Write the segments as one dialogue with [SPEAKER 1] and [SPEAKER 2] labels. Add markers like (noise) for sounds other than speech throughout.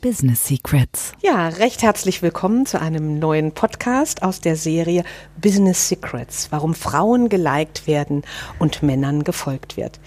[SPEAKER 1] Business Secrets.
[SPEAKER 2] Ja, recht herzlich willkommen zu einem neuen Podcast aus der Serie Business Secrets, warum Frauen geliked werden und Männern gefolgt wird.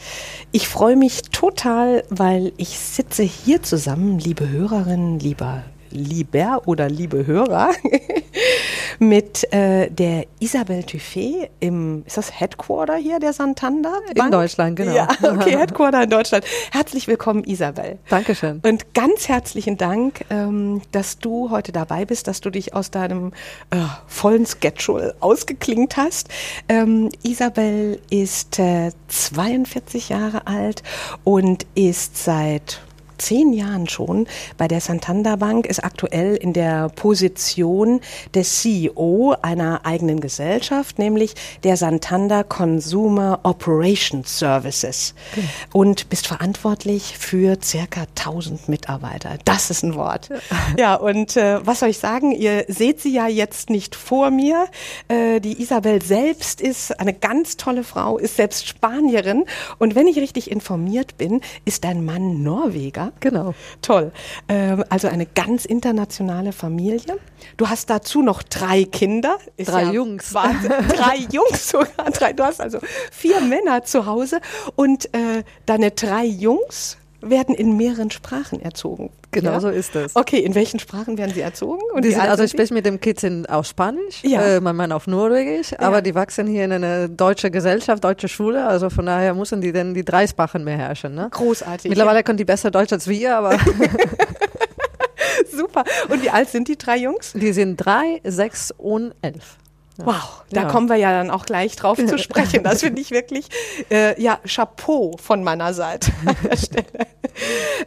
[SPEAKER 2] Ich freue mich total, weil ich sitze hier zusammen, liebe Hörerinnen, lieber lieber oder liebe Hörer, (laughs) mit äh, der Isabel Tufet im, ist das Headquarter hier der Santander?
[SPEAKER 3] Bank? In Deutschland, genau.
[SPEAKER 2] Ja, (laughs) okay, Headquarter in Deutschland. Herzlich willkommen, Isabel.
[SPEAKER 3] Dankeschön.
[SPEAKER 2] Und ganz herzlichen Dank, ähm, dass du heute dabei bist, dass du dich aus deinem äh, vollen Schedule ausgeklingt hast. Ähm, Isabel ist äh, 42 Jahre alt und ist seit zehn Jahren schon bei der Santander Bank, ist aktuell in der Position des CEO einer eigenen Gesellschaft, nämlich der Santander Consumer Operations Services. Okay. Und bist verantwortlich für circa 1000 Mitarbeiter. Das ist ein Wort. Ja, und äh, was soll ich sagen? Ihr seht sie ja jetzt nicht vor mir. Äh, die Isabel selbst ist eine ganz tolle Frau, ist selbst Spanierin. Und wenn ich richtig informiert bin, ist dein Mann Norweger.
[SPEAKER 3] Genau.
[SPEAKER 2] Toll. Ähm, also eine ganz internationale Familie. Du hast dazu noch drei Kinder.
[SPEAKER 3] Ist drei ja Jungs.
[SPEAKER 2] Wahnsinn. (laughs) drei Jungs sogar. Drei, du hast also vier Männer zu Hause und äh, deine drei Jungs werden in mehreren Sprachen erzogen.
[SPEAKER 3] Genau ja? so ist es.
[SPEAKER 2] Okay, in welchen Sprachen werden sie erzogen?
[SPEAKER 3] Und die sind, also ich spreche mit dem Kids in, auf Spanisch, ja. äh, mein Mann auf Norwegisch, ja. aber die wachsen hier in eine deutsche Gesellschaft, deutsche Schule, also von daher müssen die dann die drei Sprachen beherrschen. Ne?
[SPEAKER 2] Großartig.
[SPEAKER 3] Mittlerweile können die besser Deutsch als wir, aber... (laughs)
[SPEAKER 2] Super. Und wie alt sind die drei Jungs?
[SPEAKER 3] Die sind drei, sechs und elf.
[SPEAKER 2] Wow, da ja. kommen wir ja dann auch gleich drauf zu (laughs) sprechen. Das finde ich wirklich, äh, ja, Chapeau von meiner Seite an der (laughs) Stelle.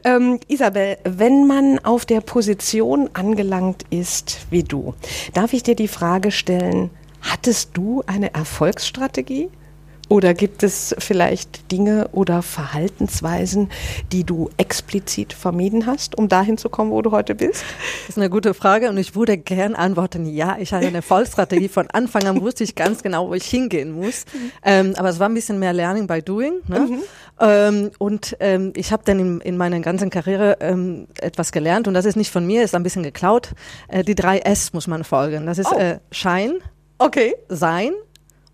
[SPEAKER 2] Ähm, Isabel, wenn man auf der Position angelangt ist wie du, darf ich dir die Frage stellen, hattest du eine Erfolgsstrategie? Oder gibt es vielleicht Dinge oder Verhaltensweisen, die du explizit vermieden hast, um dahin zu kommen, wo du heute bist?
[SPEAKER 3] Das ist eine gute Frage und ich würde gern antworten, ja, ich hatte eine Vollstrategie. Von Anfang an wusste ich ganz genau, wo ich hingehen muss. Ähm, aber es war ein bisschen mehr Learning by Doing. Ne? Mhm. Ähm, und ähm, ich habe dann in, in meiner ganzen Karriere ähm, etwas gelernt und das ist nicht von mir, ist ein bisschen geklaut. Äh, die drei S muss man folgen. Das ist oh. äh, Schein,
[SPEAKER 2] okay.
[SPEAKER 3] Sein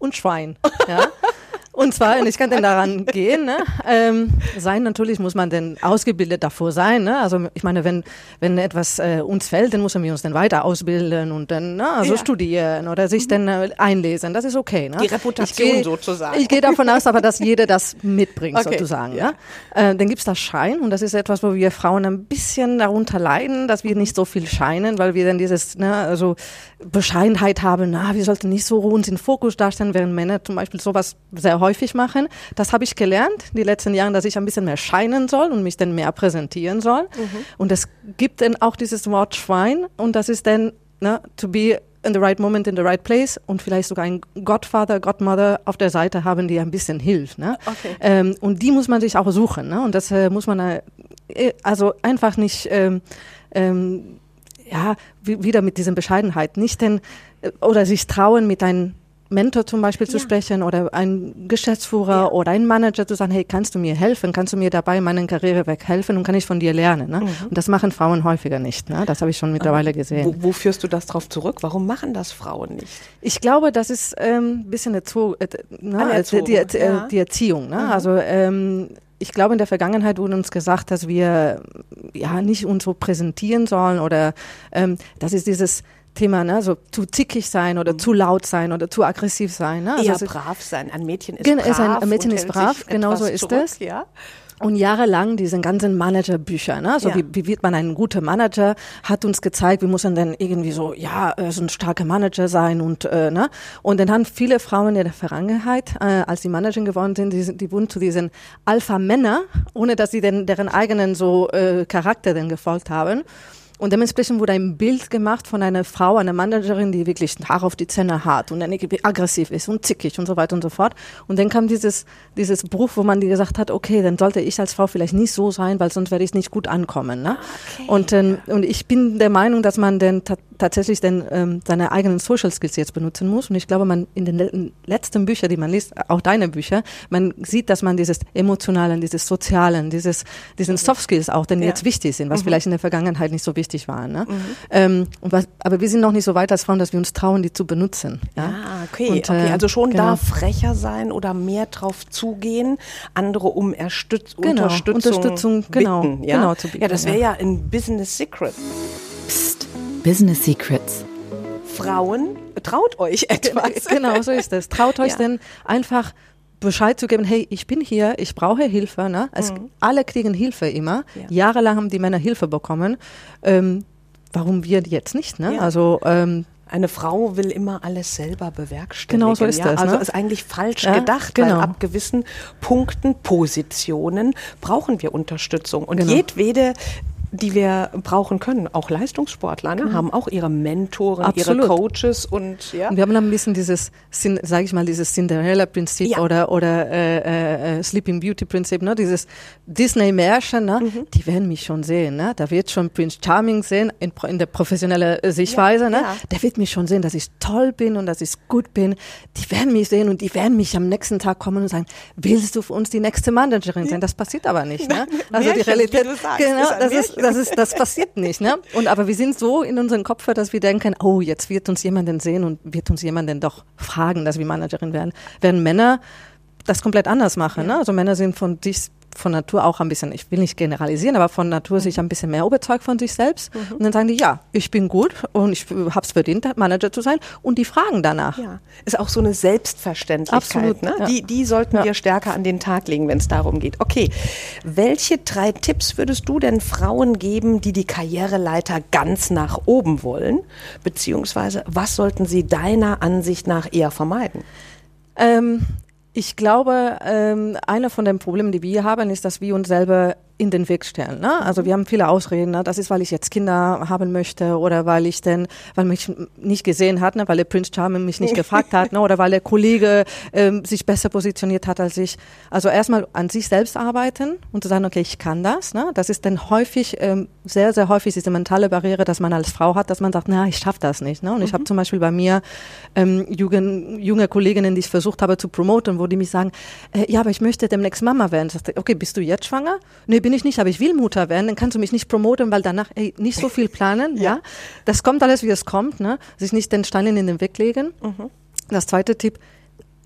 [SPEAKER 3] und Schwein. Ja? (laughs) Und zwar, und ich kann denn daran gehen, ne? ähm, sein, natürlich muss man denn ausgebildet davor sein. Ne? Also ich meine, wenn, wenn etwas äh, uns fällt, dann müssen wir uns dann weiter ausbilden und dann ne, also ja. studieren oder sich mhm. dann äh, einlesen. Das ist okay. Ne?
[SPEAKER 2] Die Reputation ich geh, sozusagen.
[SPEAKER 3] Ich gehe davon aus, aber dass jeder das mitbringt okay. sozusagen. Ja. Ne? Äh, dann gibt's das Schein und das ist etwas, wo wir Frauen ein bisschen darunter leiden, dass wir nicht so viel scheinen, weil wir dann dieses, ne, also Bescheidenheit haben, na, wir sollten nicht so uns in Fokus darstellen, während Männer zum Beispiel sowas sehr häufig machen. Das habe ich gelernt die letzten Jahre, dass ich ein bisschen mehr scheinen soll und mich dann mehr präsentieren soll. Mhm. Und es gibt dann auch dieses Wort Schwein und das ist dann ne, to be in the right moment, in the right place und vielleicht sogar ein Godfather, Godmother auf der Seite haben, die ein bisschen hilft. Ne? Okay. Ähm, und die muss man sich auch suchen. Ne? Und das äh, muss man äh, also einfach nicht ähm, ähm, ja, wieder mit dieser Bescheidenheit, nicht denn, äh, oder sich trauen, mit einem Mentor zum Beispiel ja. zu sprechen oder ein Geschäftsführer ja. oder ein Manager zu sagen, hey, kannst du mir helfen? Kannst du mir dabei meinen Karriereweg helfen und kann ich von dir lernen? Ne? Mhm. Und das machen Frauen häufiger nicht. Ne? Das habe ich schon mittlerweile gesehen.
[SPEAKER 2] Wo, wo, führst du das drauf zurück? Warum machen das Frauen nicht?
[SPEAKER 3] Ich glaube, das ist ein ähm, bisschen Erzo äh, ne? die, die, ja. die, Erziehung. Ne? Mhm. Also ähm, ich glaube, in der Vergangenheit wurde uns gesagt, dass wir ja nicht uns so präsentieren sollen oder ähm, das ist dieses Thema, ne, so zu zickig sein oder mhm. zu laut sein oder zu aggressiv sein. Ne?
[SPEAKER 2] Also Eher also, brav sein. Ein Mädchen ist brav.
[SPEAKER 3] Ein, ein Mädchen ist brav, genau so ist es. Ja? Und jahrelang diesen ganzen Managerbücher, ne? So ja. wie, wie wird man ein guter Manager, hat uns gezeigt, wie muss man denn irgendwie so, ja, äh, so ein starker Manager sein und äh, ne? Und dann haben viele Frauen in der Vergangenheit, äh, als sie Manager geworden sind, die, die wurden zu diesen Alpha-Männer, ohne dass sie denn deren eigenen so äh, Charakter denn gefolgt haben. Und dementsprechend wurde ein Bild gemacht von einer Frau, einer Managerin, die wirklich Haar auf die Zähne hat und aggressiv ist und zickig und so weiter und so fort. Und dann kam dieses, dieses Bruch, wo man gesagt hat, okay, dann sollte ich als Frau vielleicht nicht so sein, weil sonst werde ich nicht gut ankommen. Ne? Okay. Und, ähm, und ich bin der Meinung, dass man denn tatsächlich denn, ähm, seine eigenen Social Skills jetzt benutzen muss. Und ich glaube, man in den le letzten Büchern, die man liest, auch deine Bücher, man sieht, dass man dieses Emotionalen, dieses Sozialen, dieses, diesen Soft Skills auch, denn ja. jetzt wichtig sind, was mhm. vielleicht in der Vergangenheit nicht so wichtig war. Ne? Mhm. Ähm, was, aber wir sind noch nicht so weit als Frauen, dass wir uns trauen, die zu benutzen. Ja,
[SPEAKER 2] ah, okay. Und, okay. Äh, also schon genau. da frecher sein oder mehr drauf zugehen, andere um Erstütz genau. Unterstützung,
[SPEAKER 3] Unterstützung genau,
[SPEAKER 2] bitten, ja? genau zu bieten. Ja, das wäre ja. ja ein Business Secret.
[SPEAKER 1] Business Secrets.
[SPEAKER 2] Frauen, traut euch (laughs) etwas.
[SPEAKER 3] Genau, so ist es. Traut euch ja. denn einfach Bescheid zu geben, hey, ich bin hier, ich brauche Hilfe. Ne? Es, mhm. Alle kriegen Hilfe immer. Ja. Jahrelang haben die Männer Hilfe bekommen. Ähm, warum wir jetzt nicht? Ne? Ja.
[SPEAKER 2] Also ähm, eine Frau will immer alles selber bewerkstelligen. Genau so ist ja? das. Also ne? ist eigentlich falsch ja, gedacht, genau. weil ab gewissen Punkten, Positionen brauchen wir Unterstützung. Und genau. jedwede die wir brauchen können. Auch Leistungssportler ne, mhm. haben auch ihre Mentoren, Absolut. ihre Coaches und ja.
[SPEAKER 3] Und wir haben dann ein bisschen dieses, sage ich mal, dieses Cinderella-Prinzip ja. oder oder äh, äh, äh, Sleeping Beauty-Prinzip, ne? Dieses Disney-Märchen, ne? Mhm. Die werden mich schon sehen, ne? Da wird schon Prince Charming sehen in, in der professionellen äh, Sichtweise, ja. ne? Ja. Der wird mich schon sehen, dass ich toll bin und dass ich gut bin. Die werden mich sehen und die werden mich am nächsten Tag kommen und sagen, willst du für uns die nächste Managerin sein? Das passiert aber nicht, ne? (laughs) Also die Realität, genau, das ist (laughs) das ist, das passiert nicht, ne? Und aber wir sind so in unserem Kopf, dass wir denken, oh, jetzt wird uns jemand sehen und wird uns jemand doch fragen, dass wir Managerin werden. Werden Männer das komplett anders machen, ne? Also Männer sind von sich von Natur auch ein bisschen, ich will nicht generalisieren, aber von Natur mhm. sich ein bisschen mehr überzeugt von sich selbst. Mhm. Und dann sagen die, ja, ich bin gut und ich habe es verdient, Manager zu sein. Und die fragen danach. Ja,
[SPEAKER 2] ist auch so eine Selbstverständlichkeit. Absolut, ne? Ja. Die, die sollten ja. wir stärker an den Tag legen, wenn es darum geht. Okay, welche drei Tipps würdest du denn Frauen geben, die die Karriereleiter ganz nach oben wollen? Beziehungsweise, was sollten sie deiner Ansicht nach eher vermeiden?
[SPEAKER 3] Ähm, ich glaube, ähm, einer von den Problemen, die wir haben, ist, dass wir uns selber in den Weg stellen. Ne? Also wir haben viele Ausreden. Ne? Das ist, weil ich jetzt Kinder haben möchte oder weil ich denn, weil mich nicht gesehen hat, ne? weil der Prince Charming mich nicht (laughs) gefragt hat ne? oder weil der Kollege ähm, sich besser positioniert hat als ich. Also erstmal an sich selbst arbeiten und zu sagen, okay, ich kann das. Ne? Das ist dann häufig, ähm, sehr, sehr häufig diese mentale Barriere, dass man als Frau hat, dass man sagt, na, ich schaffe das nicht. Ne? Und mhm. ich habe zum Beispiel bei mir ähm, Jugend, junge Kolleginnen, die ich versucht habe zu promoten, wo die mich sagen, äh, ja, aber ich möchte demnächst Mama werden. Ich sagte, okay, bist du jetzt schwanger? Nee, bin ich nicht, aber ich will Mutter werden, dann kannst du mich nicht promoten, weil danach ey, nicht so viel planen. (laughs) ja. ja. Das kommt alles, wie es kommt, ne? Sich nicht den Steinen in den Weg legen. Mhm. Das zweite Tipp,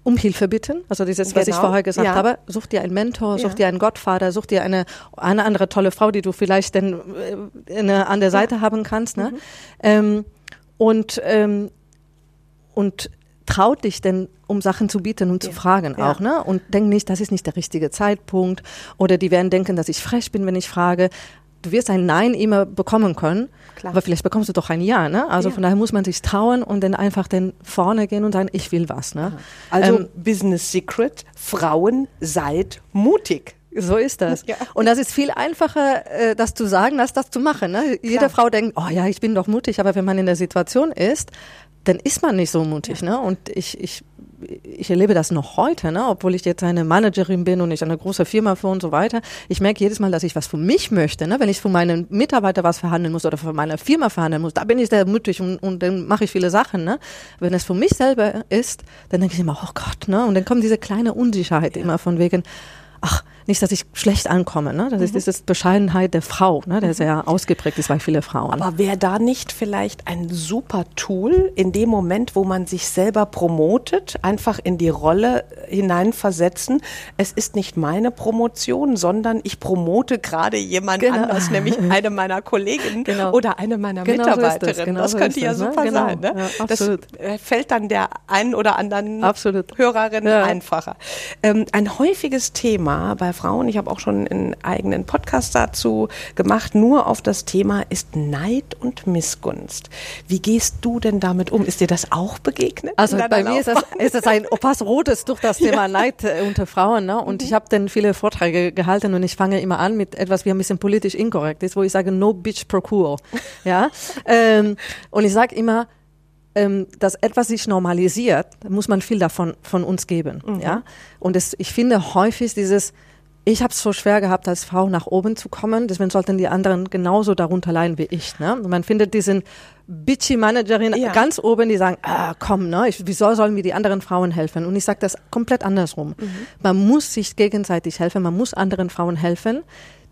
[SPEAKER 3] um Hilfe bitten. Also dieses, genau. was ich genau. vorher gesagt ja. habe, such dir einen Mentor, such ja. dir einen Gottvater, such dir eine, eine andere tolle Frau, die du vielleicht dann äh, an der Seite haben kannst. Ne? Mhm. Ähm, und, ähm, und traut dich denn, um Sachen zu bieten und ja. zu fragen ja. auch, ne? Und denk nicht, das ist nicht der richtige Zeitpunkt. Oder die werden denken, dass ich frech bin, wenn ich frage. Du wirst ein Nein immer bekommen können, Klar. aber vielleicht bekommst du doch ein Ja, ne? Also ja. von daher muss man sich trauen und dann einfach dann vorne gehen und sagen, ich will was, ne?
[SPEAKER 2] Also ähm, Business Secret, Frauen seid mutig.
[SPEAKER 3] So ist das. Ja. Und das ist viel einfacher, äh, das zu sagen, als das zu machen. Ne? Jede Frau denkt, oh ja, ich bin doch mutig, aber wenn man in der Situation ist, dann ist man nicht so mutig. Ja. Ne? Und ich, ich, ich erlebe das noch heute, ne? obwohl ich jetzt eine Managerin bin und ich eine große Firma für und so weiter. Ich merke jedes Mal, dass ich was für mich möchte. Ne? Wenn ich für meinen Mitarbeiter was verhandeln muss oder für meine Firma verhandeln muss, da bin ich sehr mutig und, und dann mache ich viele Sachen. Ne? Wenn es für mich selber ist, dann denke ich immer, oh Gott, ne? Und dann kommt diese kleine Unsicherheit ja. immer von wegen, ach, nicht, dass ich schlecht ankomme. Ne? Das mhm. ist diese Bescheidenheit der Frau, ne? der mhm. sehr ausgeprägt ist bei vielen Frauen.
[SPEAKER 2] Aber wäre da nicht vielleicht ein super Tool in dem Moment, wo man sich selber promotet, einfach in die Rolle hineinversetzen? Es ist nicht meine Promotion, sondern ich promote gerade jemand genau. anders, nämlich (laughs) eine meiner Kolleginnen genau. oder eine meiner genau Mitarbeiterinnen. So genau das, könnte so ja das, ne? super ne? sein. Ne? Ja, das äh, fällt dann der einen oder anderen absolut. Hörerin ja. einfacher. Ähm, ein häufiges Thema bei Frauen, ich habe auch schon einen eigenen Podcast dazu gemacht, nur auf das Thema ist Neid und Missgunst. Wie gehst du denn damit um? Ist dir das auch begegnet?
[SPEAKER 3] Also bei mir ist das, ist das ein Opas Rotes durch das Thema ja. Neid äh, unter Frauen. Ne? Und mhm. ich habe dann viele Vorträge gehalten und ich fange immer an mit etwas, wie ein bisschen politisch inkorrekt ist, wo ich sage, no bitch procure. (laughs) Ja? ähm, und ich sage immer, ähm, dass etwas sich normalisiert, muss man viel davon von uns geben. Mhm. Ja? Und es, ich finde häufig dieses, ich habe es so schwer gehabt, als Frau nach oben zu kommen, deswegen sollten die anderen genauso darunter leiden wie ich. Ne? Und man findet diesen bitchy Managerin ja. ganz oben, die sagen, ah, komm, ne, ich, wieso sollen mir die anderen Frauen helfen? Und ich sage das komplett andersrum. Mhm. Man muss sich gegenseitig helfen, man muss anderen Frauen helfen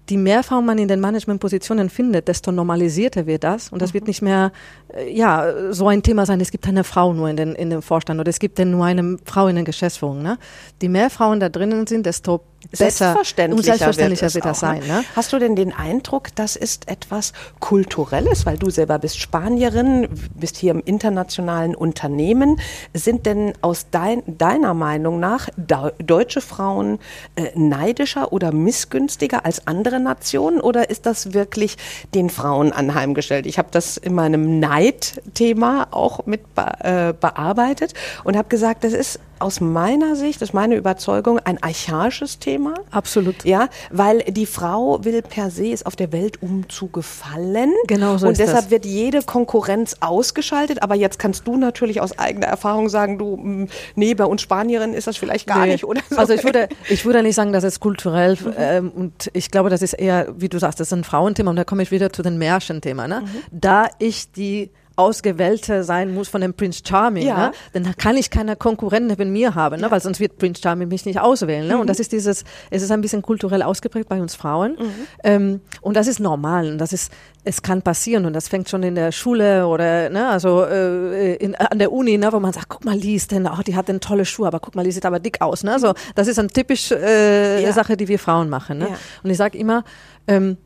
[SPEAKER 3] die mehr Frauen man in den Managementpositionen findet, desto normalisierter wird das. Und das mhm. wird nicht mehr, äh, ja, so ein Thema sein, es gibt eine Frau nur in den, in dem Vorstand oder es gibt denn nur eine Frau in den Geschäftsführungen. Ne? Die mehr Frauen da drinnen sind, desto
[SPEAKER 2] und selbstverständlicher wird, wird das sein. Ne? Hast du denn den Eindruck, das ist etwas Kulturelles, weil du selber bist Spanierin, bist hier im internationalen Unternehmen. Sind denn aus dein, deiner Meinung nach deutsche Frauen äh, neidischer oder missgünstiger als andere Nationen oder ist das wirklich den Frauen anheimgestellt? Ich habe das in meinem Neidthema auch mit be äh, bearbeitet und habe gesagt, das ist aus meiner Sicht, das ist meine Überzeugung, ein archaisches Thema.
[SPEAKER 3] Absolut.
[SPEAKER 2] Ja, weil die Frau will per se ist auf der Welt um zu gefallen.
[SPEAKER 3] Genau so
[SPEAKER 2] Und deshalb das. wird jede Konkurrenz ausgeschaltet. Aber jetzt kannst du natürlich aus eigener Erfahrung sagen, du, mm, nee, bei uns Spanierin ist das vielleicht gar nee. nicht, oder?
[SPEAKER 3] So. Also ich würde, (laughs) ich würde nicht sagen, dass es kulturell, mhm. ähm, und ich glaube, das ist eher, wie du sagst, das ist ein Frauenthema. Und da komme ich wieder zu den Märchenthema. Ne? Mhm. Da ich die Ausgewählte sein muss von dem Prince Charming, ja. ne? dann kann ich keine Konkurrenten neben mir haben, ne? Ja. weil sonst wird Prince Charming mich nicht auswählen. Ne? Mhm. Und das ist dieses, es ist ein bisschen kulturell ausgeprägt bei uns Frauen. Mhm. Ähm, und das ist normal und das ist, es kann passieren und das fängt schon in der Schule oder ne, also äh, in, an der Uni, ne, wo man sagt, guck mal, die ist denn, oh, die hat denn tolle Schuhe, aber guck mal, die sieht aber dick aus. Ne? So, das ist eine typische äh, ja. Sache, die wir Frauen machen. Ne? Und ich sage immer, ähm,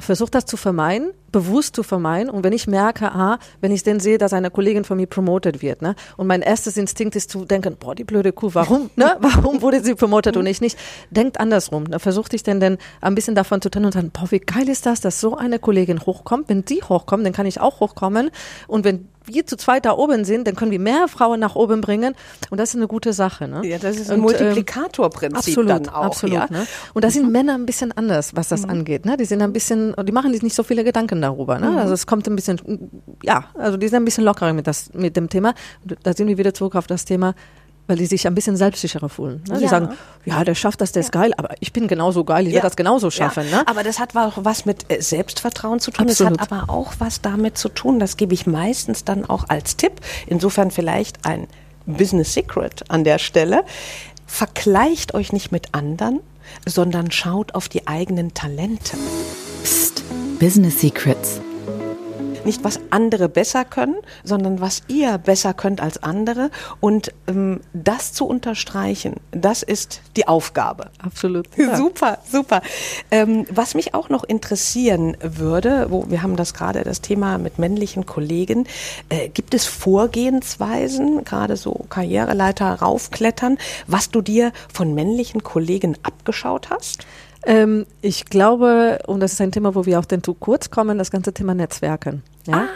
[SPEAKER 3] versucht das zu vermeiden, bewusst zu vermeiden. Und wenn ich merke, ah, wenn ich denn sehe, dass eine Kollegin von mir promotet wird, ne, und mein erstes Instinkt ist zu denken, boah, die blöde Kuh, warum, ne, (laughs) warum wurde sie promotet und ich nicht? Denkt andersrum. Da versucht ich denn dann ein bisschen davon zu trennen und sagen, boah, wie geil ist das, dass so eine Kollegin hochkommt. Wenn die hochkommt, dann kann ich auch hochkommen. Und wenn wir zu zweit da oben sind, dann können wir mehr Frauen nach oben bringen und das ist eine gute Sache. Ne?
[SPEAKER 2] Ja, das ist ein ähm, Multiplikatorprinzip
[SPEAKER 3] absolut,
[SPEAKER 2] dann auch.
[SPEAKER 3] Absolut, ja? ne? Und da sind mhm. Männer ein bisschen anders, was das mhm. angeht. Ne? Die sind ein bisschen, die machen sich nicht so viele Gedanken darüber. Ne? Mhm. Also es kommt ein bisschen, ja, also die sind ein bisschen lockerer mit, das, mit dem Thema. Da sind wir wieder zurück auf das Thema, weil die sich ein bisschen selbstsicherer fühlen. Ne? Ja. Die sagen, ja, der schafft das, der ist geil, aber ich bin genauso geil, ich ja. werde das genauso schaffen. Ja. Ne?
[SPEAKER 2] Aber das hat auch was mit äh, Selbstvertrauen zu tun. Absolut. Das hat aber auch was damit zu tun, das gebe ich meistens dann auch als Tipp. Insofern vielleicht ein Business Secret an der Stelle. Vergleicht euch nicht mit anderen, sondern schaut auf die eigenen Talente.
[SPEAKER 1] Psst, Business Secrets
[SPEAKER 2] nicht, was andere besser können, sondern was ihr besser könnt als andere. Und ähm, das zu unterstreichen, das ist die Aufgabe.
[SPEAKER 3] Absolut. (laughs)
[SPEAKER 2] Ja. Super, super. Ähm, was mich auch noch interessieren würde, wo wir haben das gerade das Thema mit männlichen Kollegen, äh, gibt es Vorgehensweisen, gerade so Karriereleiter raufklettern, was du dir von männlichen Kollegen abgeschaut hast?
[SPEAKER 3] Ähm, ich glaube, und das ist ein Thema, wo wir auch denn zu kurz kommen, das ganze Thema Netzwerken. Ja? Ah,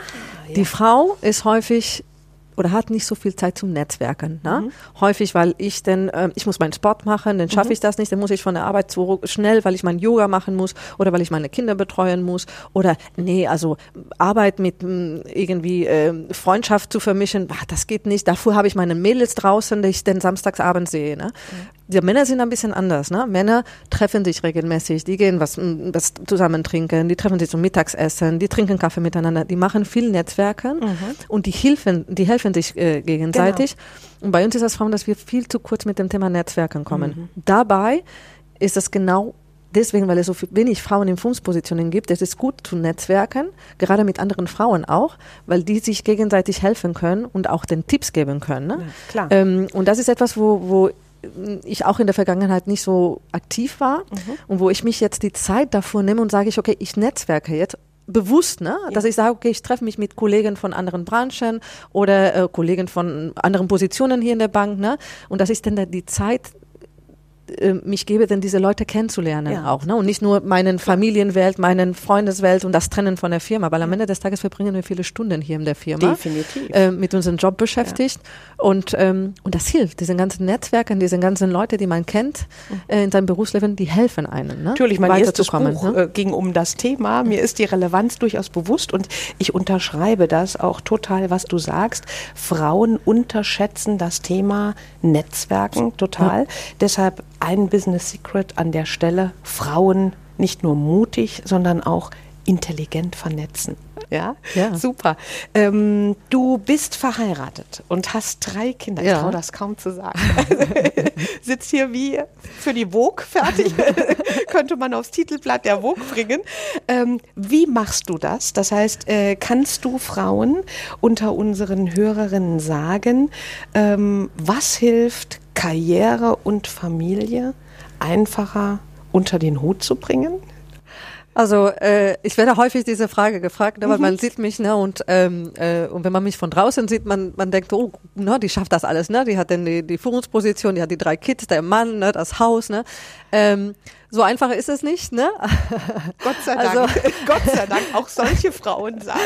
[SPEAKER 3] ja. Die Frau ist häufig oder hat nicht so viel Zeit zum Netzwerken. Ne? Mhm. Häufig, weil ich denn, äh, ich muss meinen Sport machen, dann schaffe mhm. ich das nicht, dann muss ich von der Arbeit zu schnell, weil ich mein Yoga machen muss oder weil ich meine Kinder betreuen muss oder nee, also Arbeit mit mh, hm, irgendwie äh, Freundschaft zu vermischen, ach, das geht nicht. Dafür habe ich meine Mädels draußen, die ich dann samstagsabends sehe. Ne? Mhm. Die Männer sind ein bisschen anders. Ne? Männer treffen sich regelmäßig, die gehen was, hm, was zusammen trinken, die treffen sich zum Mittagsessen, die trinken Kaffee miteinander, die machen viel Netzwerken mhm. und die helfen, die helfen helfen sich äh, gegenseitig. Genau. Und bei uns ist das Frauen, dass wir viel zu kurz mit dem Thema Netzwerken kommen. Mhm. Dabei ist das genau deswegen, weil es so wenig Frauen in Führungspositionen gibt, es ist gut zu netzwerken, gerade mit anderen Frauen auch, weil die sich gegenseitig helfen können und auch den Tipps geben können. Ne? Ja, klar. Ähm, und das ist etwas, wo, wo ich auch in der Vergangenheit nicht so aktiv war mhm. und wo ich mich jetzt die Zeit davor nehme und sage ich, okay, ich netzwerke jetzt bewusst, ne? Ja. dass ich sage, okay, ich treffe mich mit Kollegen von anderen Branchen oder äh, Kollegen von anderen Positionen hier in der Bank, ne? Und dass ich dann die Zeit mich gebe, denn diese Leute kennenzulernen ja. auch. Ne? Und nicht nur meinen Familienwelt, meinen Freundeswelt und das Trennen von der Firma, weil am Ende des Tages verbringen wir viele Stunden hier in der Firma.
[SPEAKER 2] Definitiv.
[SPEAKER 3] Äh, mit unserem Job beschäftigt. Ja. Und, ähm, und das hilft. Diese ganzen Netzwerke, diese ganzen Leute, die man kennt mhm. äh, in seinem Berufsleben, die helfen einem. Ne?
[SPEAKER 2] Natürlich, mein erstes Buch ne? Äh, ging um das Thema. Mir ist die Relevanz durchaus bewusst und ich unterschreibe das auch total, was du sagst. Frauen unterschätzen das Thema Netzwerken total. Ja. Deshalb ein Business Secret an der Stelle, Frauen nicht nur mutig, sondern auch intelligent vernetzen. Ja, ja. super. Ähm, du bist verheiratet und hast drei Kinder. Ich ja. traue das kaum zu sagen. (laughs) Sitzt hier wie für die Vogue fertig. (laughs) Könnte man aufs Titelblatt der Vogue bringen. Ähm, wie machst du das? Das heißt, äh, kannst du Frauen unter unseren Hörerinnen sagen, ähm, was hilft Karriere und Familie einfacher unter den Hut zu bringen?
[SPEAKER 3] Also äh, ich werde häufig diese Frage gefragt, ne, weil mhm. man sieht mich, ne, und, ähm, äh, und wenn man mich von draußen sieht, man, man denkt, oh, ne, die schafft das alles, ne? Die hat dann die, die Führungsposition, die hat die drei Kids, der Mann, ne, das Haus, ne? Ähm, so einfach ist es nicht, ne?
[SPEAKER 2] Gott sei Dank. Also, (laughs) Gott sei Dank, auch solche Frauen sagen,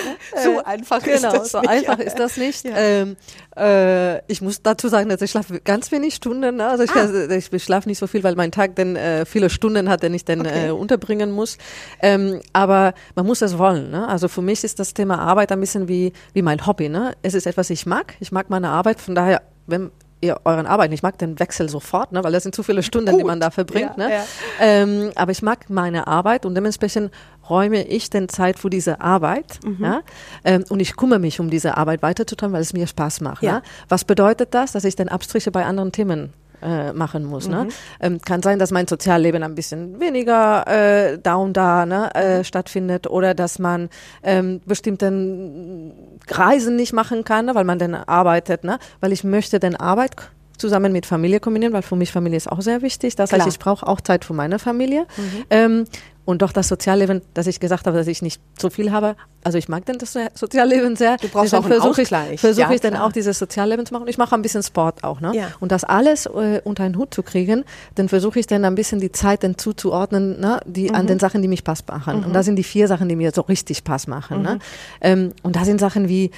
[SPEAKER 2] so äh, einfach
[SPEAKER 3] genau,
[SPEAKER 2] ist das
[SPEAKER 3] so nicht. einfach ist das nicht. Ja. Ähm, äh, ich muss dazu sagen, dass ich schlafe ganz wenig Stunden. Ne? Also ich, ah. ich, ich schlafe nicht so viel, weil mein Tag dann äh, viele Stunden hat, den ich dann okay. äh, unterbringen muss. Ähm, aber man muss es wollen. Ne? Also für mich ist das Thema Arbeit ein bisschen wie, wie mein Hobby. Ne? Es ist etwas, ich mag. Ich mag meine Arbeit. Von daher, wenn ihr euren Arbeit nicht mag, den Wechsel sofort, ne, weil das sind zu viele Stunden, Gut. die man da verbringt. Ja, ne? Ja. Ähm, aber ich mag meine Arbeit und dementsprechend räume ich den Zeit für diese Arbeit. Mhm. Ja? Ähm, und ich kümmere mich um diese Arbeit weiterzutun, weil es mir Spaß macht. Ja. ja? Was bedeutet das? Dass ich dann Abstriche bei anderen Themen äh, machen muss. Ne? Mhm. Ne? Ähm, kann sein, dass mein Sozialleben ein bisschen weniger äh, da und da ne, äh, mhm. stattfindet oder dass man ähm, bestimmten Reisen nicht machen kann, ne, weil man dann arbeitet, ne? weil ich möchte dann Arbeit zusammen mit Familie kombinieren, weil für mich Familie ist auch sehr wichtig. Das Klar. heißt, ich brauche auch Zeit für meine Familie. Mhm. Ähm, und doch das Sozialleben, dass ich gesagt habe, dass ich nicht so viel habe. Also ich mag denn das Sozialleben sehr.
[SPEAKER 2] Du brauchst auch einen
[SPEAKER 3] versuche
[SPEAKER 2] ich,
[SPEAKER 3] versuche ja, ich dann auch dieses Sozialleben zu machen. Ich mache ein bisschen Sport auch, ne? Ja. Und das alles äh, unter einen Hut zu kriegen, dann versuche ich dann ein bisschen die Zeit dann zuzuordnen, ne? Die mhm. an den Sachen, die mich Spaß machen. Mhm. Und da sind die vier Sachen, die mir so richtig Spaß machen. Ne? Mhm. Ne? Ähm, und da sind Sachen wie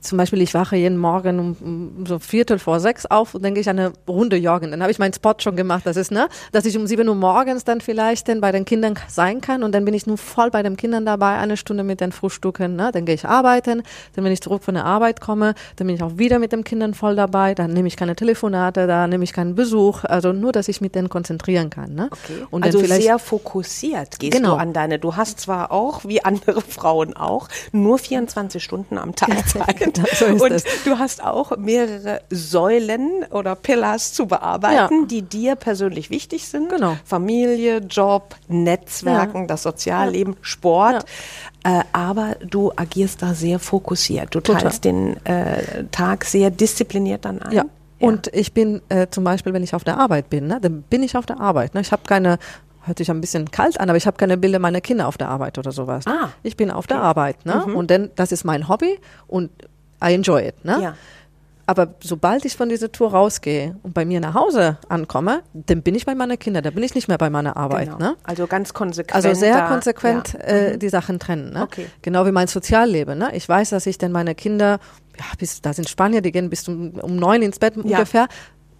[SPEAKER 3] zum Beispiel, ich wache jeden Morgen um, um so Viertel vor sechs auf und dann gehe ich eine Runde joggen. Dann habe ich meinen Spot schon gemacht. Das ist, ne, dass ich um sieben Uhr morgens dann vielleicht dann bei den Kindern sein kann und dann bin ich nur voll bei den Kindern dabei, eine Stunde mit den Frühstücken. Ne? Dann gehe ich arbeiten, dann wenn ich zurück von der Arbeit komme, dann bin ich auch wieder mit den Kindern voll dabei. Dann nehme ich keine Telefonate, da nehme ich keinen Besuch. Also nur, dass ich mich dann konzentrieren kann. Ne?
[SPEAKER 2] Okay. Und also sehr fokussiert gehst genau. du an deine. Du hast zwar auch, wie andere (laughs) Frauen auch, nur 24 Stunden am Tag Zeit. (laughs) (laughs) so und das. du hast auch mehrere Säulen oder Pillars zu bearbeiten, ja. die dir persönlich wichtig sind.
[SPEAKER 3] Genau.
[SPEAKER 2] Familie, Job, Netzwerken, ja. das Sozialleben, Sport. Äh, aber du agierst da sehr fokussiert. Du teilst Total. den äh, Tag sehr diszipliniert dann ein.
[SPEAKER 3] Ja. Und ich bin äh, zum Beispiel, wenn ich auf der Arbeit bin, ne, dann bin ich auf der Arbeit. Ne? Ich habe keine hört sich ein bisschen kalt an, aber ich habe keine Bilder meiner Kinder auf der Arbeit oder sowas. Ah. Ich bin auf der Arbeit, ne? Mhm. Und denn das ist mein Hobby und I enjoy it. Ne? Ja. Aber sobald ich von dieser Tour rausgehe und bei mir nach Hause ankomme, dann bin ich bei meinen Kindern, da bin ich nicht mehr bei meiner Arbeit. Genau. Ne?
[SPEAKER 2] Also ganz konsequent.
[SPEAKER 3] Also sehr konsequent ja. äh, mhm. die Sachen trennen. Ne? Okay. Genau wie mein Sozialleben. Ne? Ich weiß, dass ich dann meine Kinder, ja, bis, da sind Spanier, die gehen bis um, um neun ins Bett ja. ungefähr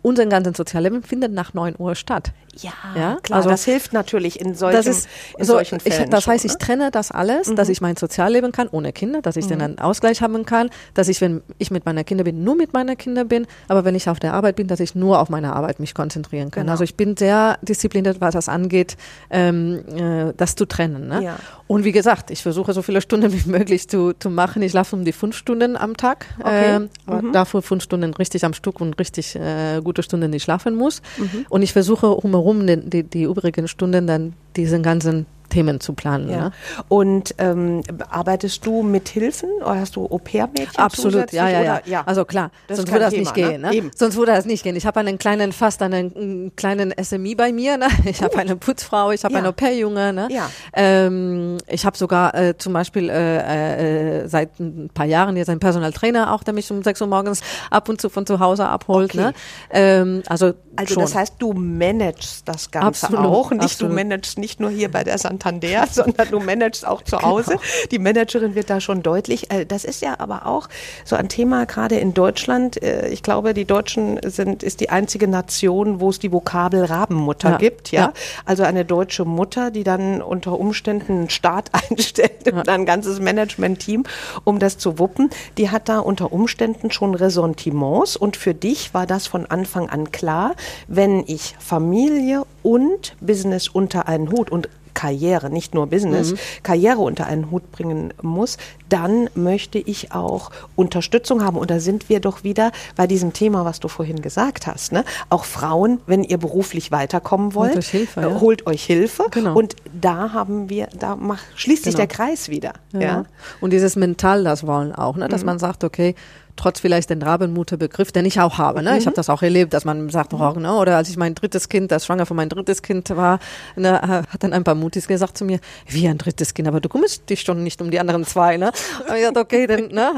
[SPEAKER 3] unser ganzes Sozialleben findet nach 9 Uhr statt.
[SPEAKER 2] Ja, ja? klar. Also, das hilft natürlich in solchen, das ist, in so, solchen
[SPEAKER 3] Fällen. Ich, das heißt, ich ne? trenne das alles, mhm. dass ich mein Sozialleben kann ohne Kinder, dass ich mhm. dann einen Ausgleich haben kann, dass ich, wenn ich mit meiner Kinder bin, nur mit meiner Kinder bin, aber wenn ich auf der Arbeit bin, dass ich nur auf meine Arbeit mich konzentrieren kann. Genau. Also ich bin sehr diszipliniert, was das angeht, ähm, äh, das zu trennen. Ne? Ja. Und wie gesagt, ich versuche so viele Stunden wie (laughs) möglich zu, zu machen. Ich laufe um die fünf Stunden am Tag, okay. äh, mhm. dafür fünf Stunden richtig am Stück und richtig äh, gut gute Stunden nicht schlafen muss. Mhm. Und ich versuche umherum die, die, die übrigen Stunden dann diesen ganzen Themen zu planen.
[SPEAKER 2] Ja.
[SPEAKER 3] Ne?
[SPEAKER 2] Und ähm, arbeitest du mit Hilfen oder hast du Au-pair-Mädchen
[SPEAKER 3] Absolut, ja, ja, ja,
[SPEAKER 2] ja.
[SPEAKER 3] Also klar,
[SPEAKER 2] Das
[SPEAKER 3] sonst würde das nicht
[SPEAKER 2] Thema,
[SPEAKER 3] gehen.
[SPEAKER 2] ne?
[SPEAKER 3] Ne? Sonst würde das nicht gehen. Ich habe einen kleinen, fast einen, einen kleinen SMI bei mir. Ne? (laughs) Ich habe eine Putzfrau, ich habe
[SPEAKER 2] Ja.
[SPEAKER 3] einen Au-pair-Junge. Ne?
[SPEAKER 2] Ja.
[SPEAKER 3] Ähm, ich habe sogar äh, zum Beispiel äh, äh, seit ein paar Jahren jetzt einen Personaltrainer auch, der mich um 6 Uhr morgens ab und zu von zu Hause abholt.
[SPEAKER 2] Okay.
[SPEAKER 3] Ne? Ähm, also
[SPEAKER 2] Also
[SPEAKER 3] schon.
[SPEAKER 2] das heißt, du managst das Ganze
[SPEAKER 3] Absolut,
[SPEAKER 2] auch. Nicht
[SPEAKER 3] absolut.
[SPEAKER 2] du managst nicht nur hier bei der Santander, (laughs) sondern du managst auch zu Hause. Die Managerin wird da schon deutlich. Äh, Das ist ja aber auch so ein Thema gerade in Deutschland. Äh, Ich glaube, die Deutschen sind ist die einzige Nation, wo es die Vokabel Rabenmutter
[SPEAKER 3] Ja,
[SPEAKER 2] gibt. Ja?
[SPEAKER 3] ja.
[SPEAKER 2] also eine deutsche Mutter, die dann unter Umständen einen Staat (laughs) einstellt und ein ganzes Management-Team, um das zu wuppen. Die hat da unter Umständen schon Ressentiments und für dich war das von Anfang an klar, wenn ich Familie und Business unter einen Hut und Karriere, nicht nur Business,
[SPEAKER 3] Mhm.
[SPEAKER 2] Karriere unter einen Hut bringen muss, dann möchte ich auch Unterstützung haben. Und da sind wir doch wieder bei diesem Thema, was du vorhin gesagt hast. Ne? Auch Frauen, wenn ihr beruflich weiterkommen wollt,
[SPEAKER 3] euch Hilfe,
[SPEAKER 2] äh,
[SPEAKER 3] ja.
[SPEAKER 2] holt euch Hilfe.
[SPEAKER 3] Genau.
[SPEAKER 2] Und da haben wir, da mach, schließt sich
[SPEAKER 3] Genau.
[SPEAKER 2] der Kreis wieder.
[SPEAKER 3] Ja.
[SPEAKER 2] Ja.
[SPEAKER 3] Und dieses Mental, das wollen auch, ne? dass man sagt, okay, trotz vielleicht den Rabenmutter-Begriff, den ich auch habe. Ne? Ich habe das auch erlebt, dass man sagt, oh, ne? oder als ich mein drittes Kind, das schwanger von mein drittes Kind war, ne, hat dann ein paar Mutis gesagt zu mir, wie ein drittes Kind, aber du kümmerst dich schon nicht um die anderen zwei. Ne? Und ich dachte, okay, dann ne?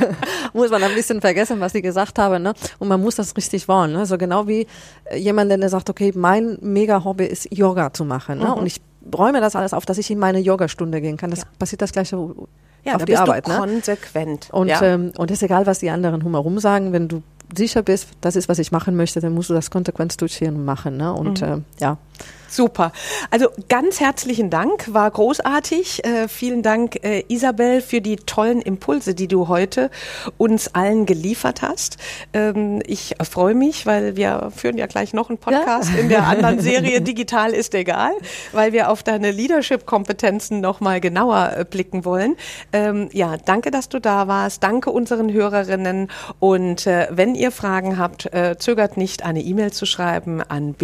[SPEAKER 3] (laughs) muss man ein bisschen vergessen, was die gesagt haben. Ne? Und man muss das richtig wollen. Ne? So genau wie äh, jemand, der sagt, okay, mein Mega-Hobby ist Yoga zu machen. Ne? Und ich räume das alles auf, dass ich in meine Yogastunde gehen kann. Das passiert das gleiche
[SPEAKER 2] Ja,
[SPEAKER 3] auf die
[SPEAKER 2] bist
[SPEAKER 3] Arbeit. Ne?
[SPEAKER 2] konsequent.
[SPEAKER 3] Und,
[SPEAKER 2] ja.
[SPEAKER 3] ähm, und ist egal, was die anderen drumherum sagen, wenn du sicher bist, das ist, was ich machen möchte, dann musst du das konsequent durchziehen und machen. Ne? Und äh, ja.
[SPEAKER 2] Super. Also ganz herzlichen Dank, war großartig. Äh, vielen Dank, äh, Isabel, für die tollen Impulse, die du heute uns allen geliefert hast. Ähm, ich freue mich, weil wir führen ja gleich noch einen Podcast in der (laughs) anderen Serie Digital ist egal, weil wir auf deine Leadership-Kompetenzen nochmal genauer äh, blicken wollen. Ähm, ja, danke, dass du da warst. Danke unseren Hörerinnen. Und äh, wenn ihr Fragen habt, äh, zögert nicht, eine E-Mail zu schreiben an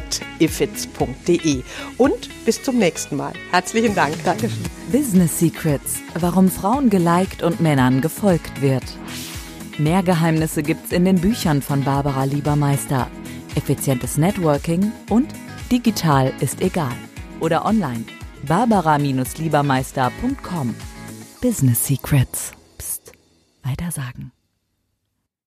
[SPEAKER 2] b.liebermeister.ifits.de. Und bis zum nächsten Mal. Herzlichen Dank. Dankeschön.
[SPEAKER 1] Business Secrets. Warum Frauen geliked und Männern gefolgt wird. Mehr Geheimnisse gibt's in den Büchern von Barbara Liebermeister. Effizientes Networking und digital ist egal. Oder online. Barbara-Liebermeister.com. Business Secrets. Psst. Weitersagen.